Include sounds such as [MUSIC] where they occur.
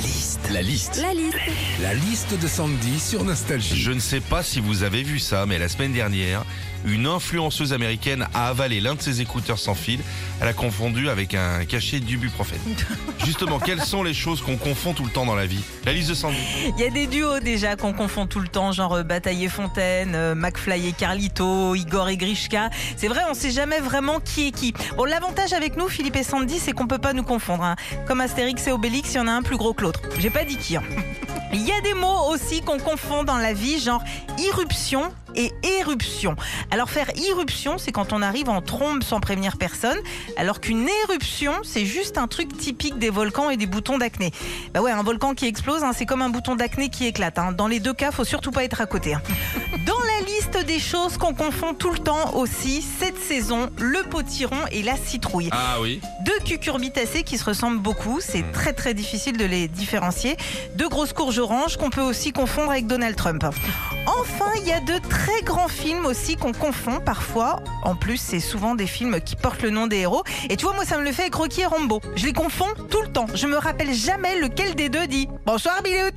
La liste. La liste. La liste. La liste de Sandy sur Nostalgie. Je ne sais pas si vous avez vu ça, mais la semaine dernière, une influenceuse américaine a avalé l'un de ses écouteurs sans fil. Elle a confondu avec un cachet d'ibuprofène. [LAUGHS] Justement, quelles sont les choses qu'on confond tout le temps dans la vie? La liste de Sandy. Il y a des duos déjà qu'on confond tout le temps, genre euh, Bataille et Fontaine, euh, McFly et Carlito, Igor et Grishka. C'est vrai, on sait jamais vraiment qui est qui. Bon, l'avantage avec nous, Philippe et Sandy, c'est qu'on peut pas nous confondre. hein. Comme Astérix et Obélix, il y en a un plus gros que l'autre. J'ai pas dit qui. hein. [LAUGHS] Il y a des mots aussi qu'on confond dans la vie, genre irruption et éruption. Alors faire irruption, c'est quand on arrive en trombe sans prévenir personne, alors qu'une éruption, c'est juste un truc typique des volcans et des boutons d'acné. Bah ouais, un volcan qui explose, hein, c'est comme un bouton d'acné qui éclate. hein. Dans les deux cas, faut surtout pas être à côté. hein. [LAUGHS] la liste des choses qu'on confond tout le temps aussi, cette saison, le potiron et la citrouille. Ah oui. Deux cucurbitacées qui se ressemblent beaucoup, c'est très très difficile de les différencier. Deux grosses courges oranges qu'on peut aussi confondre avec Donald Trump. Enfin, il y a de très grands films aussi qu'on confond parfois. En plus, c'est souvent des films qui portent le nom des héros. Et tu vois, moi, ça me le fait avec Rocky et Rambo. Je les confonds tout le temps. Je me rappelle jamais lequel des deux dit Bonsoir, Bilout